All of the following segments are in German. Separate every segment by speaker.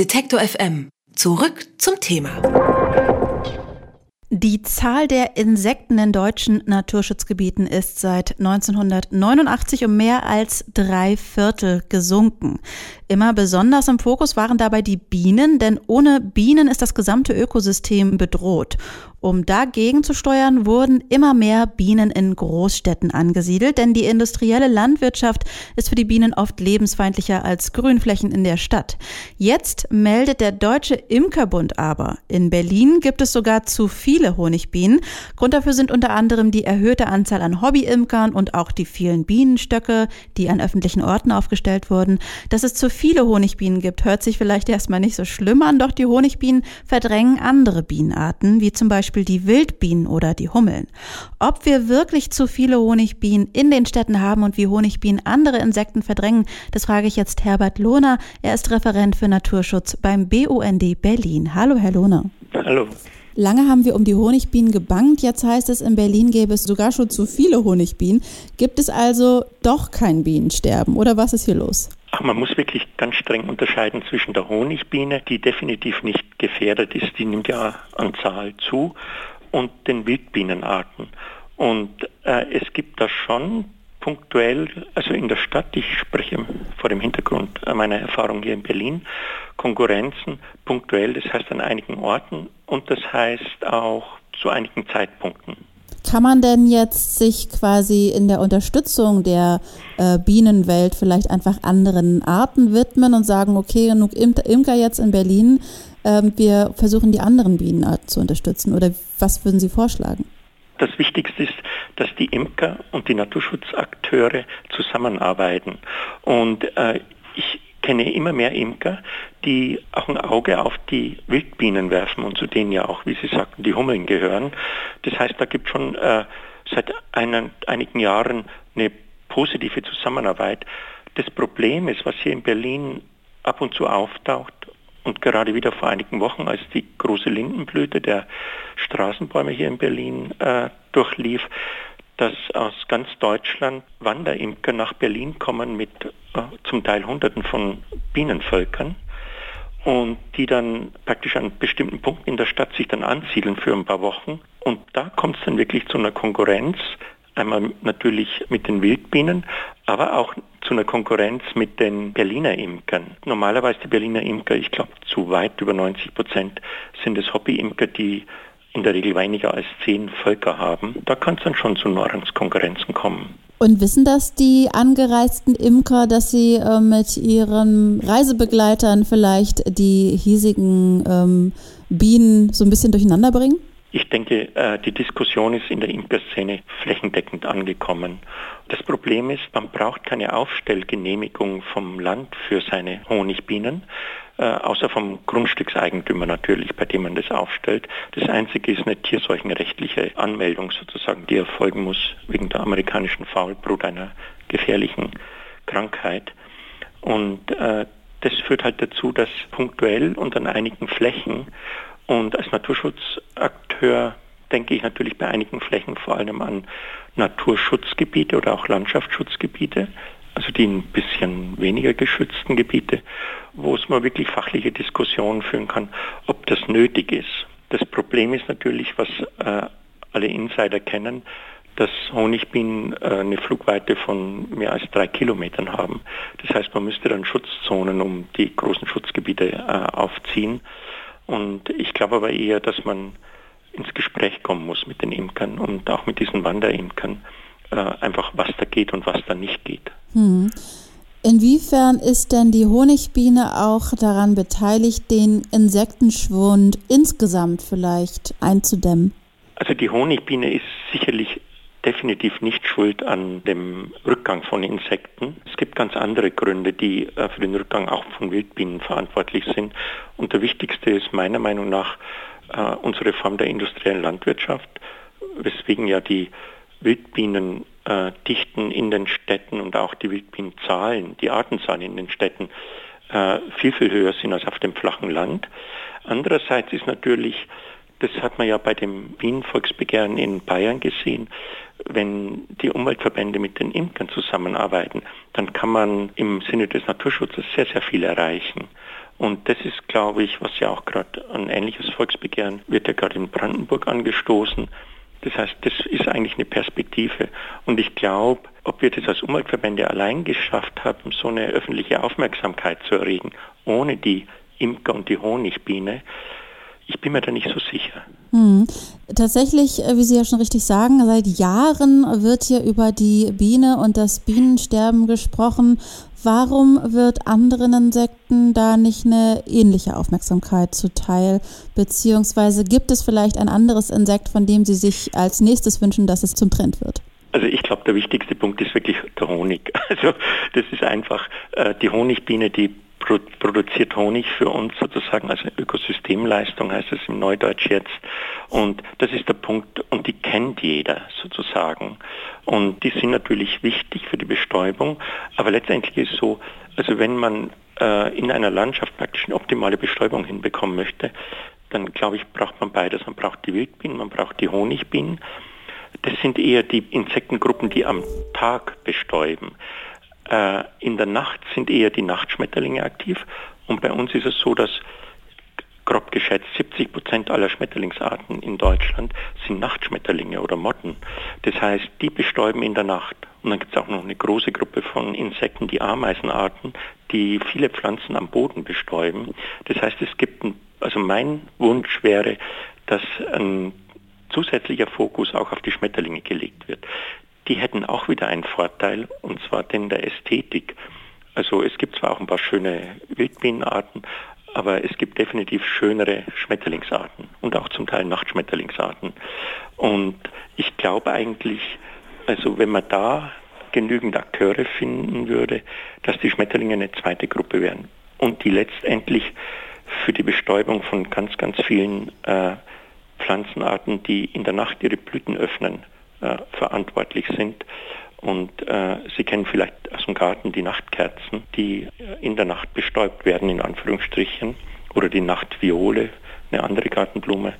Speaker 1: Detektor FM. Zurück zum Thema.
Speaker 2: Die Zahl der Insekten in deutschen Naturschutzgebieten ist seit 1989 um mehr als drei Viertel gesunken. Immer besonders im Fokus waren dabei die Bienen, denn ohne Bienen ist das gesamte Ökosystem bedroht. Um dagegen zu steuern, wurden immer mehr Bienen in Großstädten angesiedelt, denn die industrielle Landwirtschaft ist für die Bienen oft lebensfeindlicher als Grünflächen in der Stadt. Jetzt meldet der Deutsche Imkerbund aber, in Berlin gibt es sogar zu viele Honigbienen. Grund dafür sind unter anderem die erhöhte Anzahl an Hobbyimkern und auch die vielen Bienenstöcke, die an öffentlichen Orten aufgestellt wurden. Dass es zu viele Honigbienen gibt, hört sich vielleicht erstmal nicht so schlimm an, doch die Honigbienen verdrängen andere Bienenarten, wie zum Beispiel Beispiel die Wildbienen oder die Hummeln. Ob wir wirklich zu viele Honigbienen in den Städten haben und wie Honigbienen andere Insekten verdrängen, das frage ich jetzt Herbert Lohner. Er ist Referent für Naturschutz beim BUND Berlin. Hallo, Herr Lohner.
Speaker 3: Hallo.
Speaker 2: Lange haben wir um die Honigbienen gebankt. Jetzt heißt es, in Berlin gäbe es sogar schon zu viele Honigbienen. Gibt es also doch kein Bienensterben oder was ist hier los?
Speaker 3: Ach, man muss wirklich ganz streng unterscheiden zwischen der Honigbiene, die definitiv nicht gefährdet ist, die nimmt ja an Zahl zu, und den Wildbienenarten. Und äh, es gibt da schon punktuell, also in der Stadt, ich spreche vor dem Hintergrund meiner Erfahrung hier in Berlin, Konkurrenzen punktuell, das heißt an einigen Orten und das heißt auch zu einigen Zeitpunkten.
Speaker 2: Kann man denn jetzt sich quasi in der Unterstützung der äh, Bienenwelt vielleicht einfach anderen Arten widmen und sagen, okay, genug Imker jetzt in Berlin, äh, wir versuchen die anderen Bienenarten zu unterstützen? Oder was würden Sie vorschlagen?
Speaker 3: Das Wichtigste ist, dass die Imker und die Naturschutzakteure zusammenarbeiten. Und äh, ich kenne immer mehr Imker, die auch ein Auge auf die Wildbienen werfen und zu denen ja auch, wie Sie sagten, die Hummeln gehören. Das heißt, da gibt es schon äh, seit einen, einigen Jahren eine positive Zusammenarbeit. Das Problem ist, was hier in Berlin ab und zu auftaucht und gerade wieder vor einigen Wochen, als die große Lindenblüte der Straßenbäume hier in Berlin äh, durchlief, dass aus ganz Deutschland Wanderimker nach Berlin kommen mit äh, zum Teil Hunderten von Bienenvölkern und die dann praktisch an bestimmten Punkten in der Stadt sich dann ansiedeln für ein paar Wochen. Und da kommt es dann wirklich zu einer Konkurrenz, einmal natürlich mit den Wildbienen, aber auch zu einer Konkurrenz mit den Berliner Imkern. Normalerweise die Berliner Imker, ich glaube zu weit über 90 Prozent sind es Hobbyimker, die in der Regel weniger als zehn Völker haben, da kann es dann schon zu Nahrungskonkurrenzen kommen.
Speaker 2: Und wissen das die angereisten Imker, dass sie äh, mit ihren Reisebegleitern vielleicht die hiesigen ähm, Bienen so ein bisschen durcheinander bringen?
Speaker 3: Ich denke, äh, die Diskussion ist in der Imkerszene flächendeckend angekommen. Das Problem ist, man braucht keine Aufstellgenehmigung vom Land für seine Honigbienen, außer vom Grundstückseigentümer natürlich, bei dem man das aufstellt. Das Einzige ist eine tierseuchenrechtliche Anmeldung sozusagen, die erfolgen muss wegen der amerikanischen Faulbrut, einer gefährlichen Krankheit. Und äh, das führt halt dazu, dass punktuell und an einigen Flächen und als Naturschutzakteur denke ich natürlich bei einigen Flächen vor allem an Naturschutzgebiete oder auch Landschaftsschutzgebiete, also die ein bisschen weniger geschützten Gebiete, wo es mal wirklich fachliche Diskussionen führen kann, ob das nötig ist. Das Problem ist natürlich, was äh, alle Insider kennen, dass Honigbienen äh, eine Flugweite von mehr als drei Kilometern haben. Das heißt, man müsste dann Schutzzonen um die großen Schutzgebiete äh, aufziehen. Und ich glaube aber eher, dass man ins Gespräch kommen muss mit den Imkern und auch mit diesen Wanderimkern, äh, einfach was da geht und was da nicht geht. Hm.
Speaker 2: Inwiefern ist denn die Honigbiene auch daran beteiligt, den Insektenschwund insgesamt vielleicht einzudämmen?
Speaker 3: Also die Honigbiene ist sicherlich definitiv nicht schuld an dem Rückgang von Insekten. Es gibt ganz andere Gründe, die äh, für den Rückgang auch von Wildbienen verantwortlich sind. Und der wichtigste ist meiner Meinung nach äh, unsere Form der industriellen Landwirtschaft, weswegen ja die Wildbienendichten äh, in den Städten und auch die Wildbienenzahlen, die Artenzahlen in den Städten viel, viel höher sind als auf dem flachen Land. Andererseits ist natürlich das hat man ja bei dem Bienenvolksbegehren in Bayern gesehen. Wenn die Umweltverbände mit den Imkern zusammenarbeiten, dann kann man im Sinne des Naturschutzes sehr, sehr viel erreichen. Und das ist, glaube ich, was ja auch gerade ein ähnliches Volksbegehren wird ja gerade in Brandenburg angestoßen. Das heißt, das ist eigentlich eine Perspektive. Und ich glaube, ob wir das als Umweltverbände allein geschafft haben, so eine öffentliche Aufmerksamkeit zu erregen, ohne die Imker und die Honigbiene, ich bin mir da nicht so sicher.
Speaker 2: Hm. Tatsächlich, äh, wie Sie ja schon richtig sagen, seit Jahren wird hier über die Biene und das Bienensterben gesprochen. Warum wird anderen Insekten da nicht eine ähnliche Aufmerksamkeit zuteil? Beziehungsweise gibt es vielleicht ein anderes Insekt, von dem Sie sich als nächstes wünschen, dass es zum Trend wird?
Speaker 3: Also ich glaube, der wichtigste Punkt ist wirklich der Honig. Also das ist einfach äh, die Honigbiene, die produziert Honig für uns sozusagen, also Ökosystemleistung heißt es im Neudeutsch jetzt. Und das ist der Punkt, und die kennt jeder sozusagen. Und die sind natürlich wichtig für die Bestäubung, aber letztendlich ist es so, also wenn man äh, in einer Landschaft praktisch eine optimale Bestäubung hinbekommen möchte, dann glaube ich, braucht man beides. Man braucht die Wildbienen, man braucht die Honigbienen. Das sind eher die Insektengruppen, die am Tag bestäuben. Äh, in der Nacht sind eher die Nachtschmetterlinge aktiv und bei uns ist es so, dass grob geschätzt 70 Prozent aller Schmetterlingsarten in Deutschland sind Nachtschmetterlinge oder Motten. Das heißt, die bestäuben in der Nacht. Und dann gibt es auch noch eine große Gruppe von Insekten, die Ameisenarten, die viele Pflanzen am Boden bestäuben. Das heißt, es gibt, ein, also mein Wunsch wäre, dass ein zusätzlicher Fokus auch auf die Schmetterlinge gelegt wird die hätten auch wieder einen Vorteil, und zwar den der Ästhetik. Also es gibt zwar auch ein paar schöne Wildbienenarten, aber es gibt definitiv schönere Schmetterlingsarten und auch zum Teil Nachtschmetterlingsarten. Und ich glaube eigentlich, also wenn man da genügend Akteure finden würde, dass die Schmetterlinge eine zweite Gruppe wären und die letztendlich für die Bestäubung von ganz, ganz vielen äh, Pflanzenarten, die in der Nacht ihre Blüten öffnen, äh, verantwortlich sind. Und äh, Sie kennen vielleicht aus dem Garten die Nachtkerzen, die äh, in der Nacht bestäubt werden, in Anführungsstrichen, oder die Nachtviole, eine andere Gartenblume.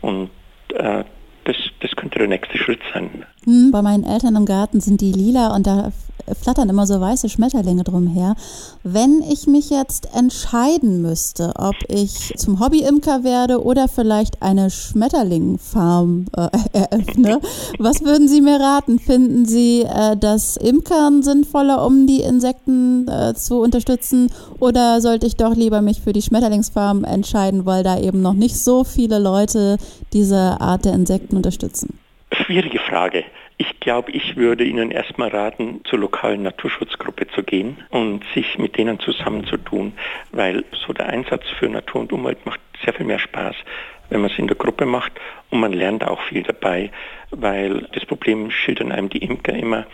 Speaker 3: Und äh, das, das könnte der nächste Schritt sein.
Speaker 2: Hm, bei meinen Eltern im Garten sind die lila und da flattern immer so weiße Schmetterlinge drumher. Wenn ich mich jetzt entscheiden müsste, ob ich zum Hobbyimker werde oder vielleicht eine Schmetterlingfarm äh, eröffne, was würden Sie mir raten? Finden Sie äh, das Imkern sinnvoller, um die Insekten äh, zu unterstützen oder sollte ich doch lieber mich für die Schmetterlingsfarm entscheiden, weil da eben noch nicht so viele Leute diese Art der Insekten unterstützen?
Speaker 3: Schwierige Frage. Ich glaube, ich würde Ihnen erstmal raten, zur lokalen Naturschutzgruppe zu gehen und sich mit denen zusammenzutun, weil so der Einsatz für Natur und Umwelt macht sehr viel mehr Spaß, wenn man es in der Gruppe macht und man lernt auch viel dabei, weil das Problem schildern einem die Imker immer.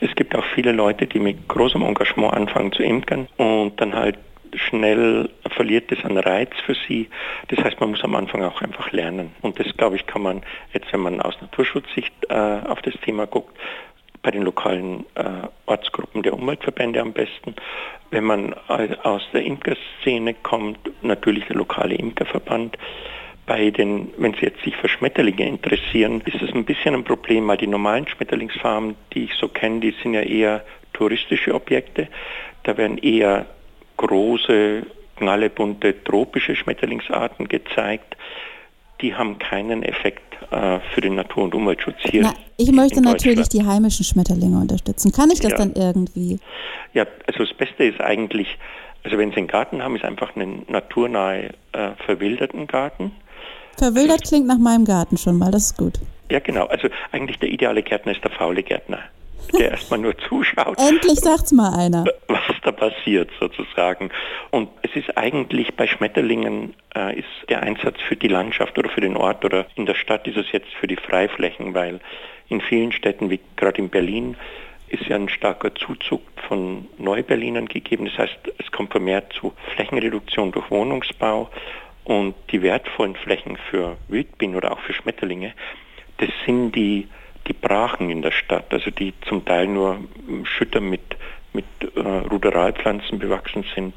Speaker 3: Es gibt auch viele Leute, die mit großem Engagement anfangen zu imkern und dann halt schnell verliert es an Reiz für sie. Das heißt, man muss am Anfang auch einfach lernen. Und das, glaube ich, kann man jetzt, wenn man aus Naturschutzsicht äh, auf das Thema guckt, bei den lokalen äh, Ortsgruppen der Umweltverbände am besten. Wenn man aus der Imkerszene kommt, natürlich der lokale Imkerverband. Bei den, wenn Sie jetzt sich für Schmetterlinge interessieren, ist es ein bisschen ein Problem, weil die normalen Schmetterlingsfarmen, die ich so kenne, die sind ja eher touristische Objekte. Da werden eher große, knallebunte tropische Schmetterlingsarten gezeigt. Die haben keinen Effekt äh, für den Natur- und Umweltschutz hier. Na,
Speaker 2: ich möchte natürlich die heimischen Schmetterlinge unterstützen. Kann ich das ja. dann irgendwie?
Speaker 3: Ja, also das Beste ist eigentlich, also wenn Sie einen Garten haben, ist einfach einen naturnahe, äh, verwilderten Garten.
Speaker 2: Verwildert klingt nach meinem Garten schon mal, das ist gut.
Speaker 3: Ja, genau. Also eigentlich der ideale Gärtner ist der faule Gärtner der erstmal nur zuschaut.
Speaker 2: Endlich sagt's mal einer.
Speaker 3: Was da passiert sozusagen. Und es ist eigentlich bei Schmetterlingen äh, ist der Einsatz für die Landschaft oder für den Ort oder in der Stadt ist es jetzt für die Freiflächen, weil in vielen Städten, wie gerade in Berlin, ist ja ein starker Zuzug von Neuberlinern gegeben. Das heißt, es kommt vermehrt zu Flächenreduktion durch Wohnungsbau und die wertvollen Flächen für Wildbienen oder auch für Schmetterlinge, das sind die die Brachen in der Stadt, also die zum Teil nur Schütter mit, mit äh, Ruderalpflanzen bewachsen sind.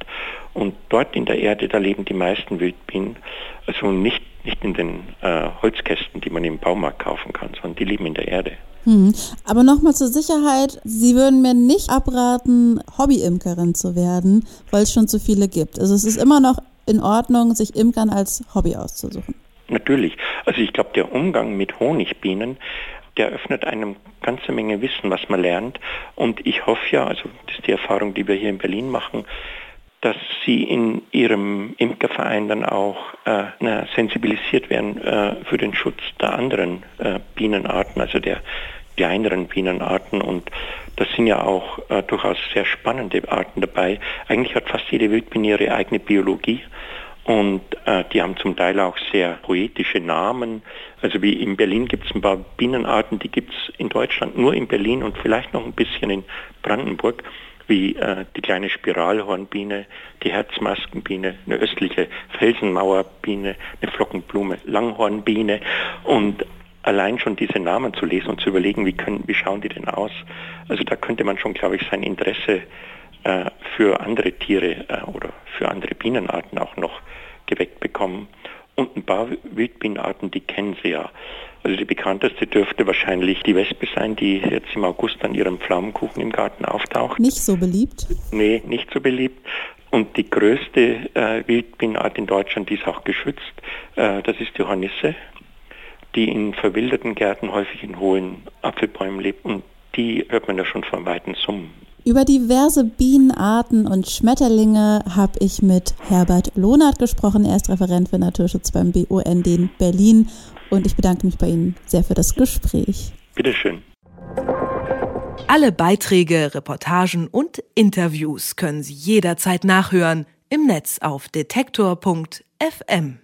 Speaker 3: Und dort in der Erde, da leben die meisten Wildbienen, also nicht, nicht in den äh, Holzkästen, die man im Baumarkt kaufen kann, sondern die leben in der Erde.
Speaker 2: Hm. Aber nochmal zur Sicherheit, Sie würden mir nicht abraten, Hobbyimkerin zu werden, weil es schon zu viele gibt. Also es ist immer noch in Ordnung, sich Imkern als Hobby auszusuchen?
Speaker 3: Natürlich. Also ich glaube, der Umgang mit Honigbienen, der öffnet einem ganze Menge Wissen, was man lernt. Und ich hoffe ja, also das ist die Erfahrung, die wir hier in Berlin machen, dass sie in ihrem Imkerverein dann auch äh, na, sensibilisiert werden äh, für den Schutz der anderen äh, Bienenarten, also der kleineren Bienenarten. Und das sind ja auch äh, durchaus sehr spannende Arten dabei. Eigentlich hat fast jede Wildbiene ihre eigene Biologie. Und äh, die haben zum Teil auch sehr poetische Namen. Also wie in Berlin gibt es ein paar Bienenarten, die gibt es in Deutschland nur in Berlin und vielleicht noch ein bisschen in Brandenburg wie äh, die kleine Spiralhornbiene, die Herzmaskenbiene, eine östliche Felsenmauerbiene, eine Flockenblume, Langhornbiene und allein schon diese Namen zu lesen und zu überlegen, wie, können, wie schauen die denn aus. Also da könnte man schon, glaube ich, sein Interesse für andere Tiere äh, oder für andere Bienenarten auch noch geweckt bekommen. Und ein paar Wildbienenarten, die kennen Sie ja. Also die bekannteste dürfte wahrscheinlich die Wespe sein, die jetzt im August an ihrem Pflaumenkuchen im Garten auftaucht.
Speaker 2: Nicht so beliebt?
Speaker 3: Nee, nicht so beliebt. Und die größte äh, Wildbienenart in Deutschland, die ist auch geschützt, äh, das ist die Hornisse, die in verwilderten Gärten häufig in hohen Apfelbäumen lebt. Und die hört man ja schon von Weitem summen.
Speaker 2: Über diverse Bienenarten und Schmetterlinge habe ich mit Herbert Lohnert gesprochen. Er ist Referent für Naturschutz beim BUND in Berlin. Und ich bedanke mich bei Ihnen sehr für das Gespräch.
Speaker 3: Bitteschön.
Speaker 1: Alle Beiträge, Reportagen und Interviews können Sie jederzeit nachhören im Netz auf detektor.fm.